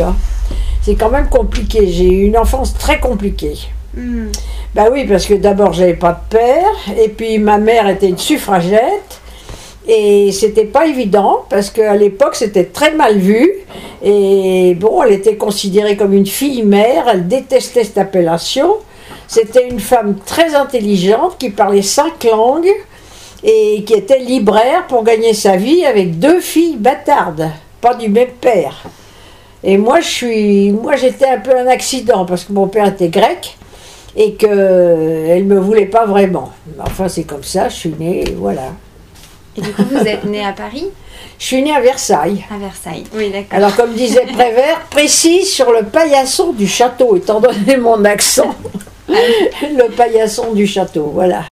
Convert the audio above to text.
plus. Hein. C'est quand même compliqué. J'ai eu une enfance très compliquée. Bah oui, parce que d'abord j'avais pas de père, et puis ma mère était une suffragette, et c'était pas évident parce qu'à l'époque c'était très mal vu, et bon, elle était considérée comme une fille mère, elle détestait cette appellation. C'était une femme très intelligente qui parlait cinq langues et qui était libraire pour gagner sa vie avec deux filles bâtardes, pas du même père. Et moi, je suis, moi, j'étais un peu un accident parce que mon père était grec et qu'elle me voulait pas vraiment. Enfin, c'est comme ça. Je suis née, et voilà. Et du coup, vous êtes né à Paris? Je suis née à Versailles. À Versailles. Oui, d'accord. Alors, comme disait Prévert, précis sur le paillasson du château, étant donné mon accent. le paillasson du château, voilà.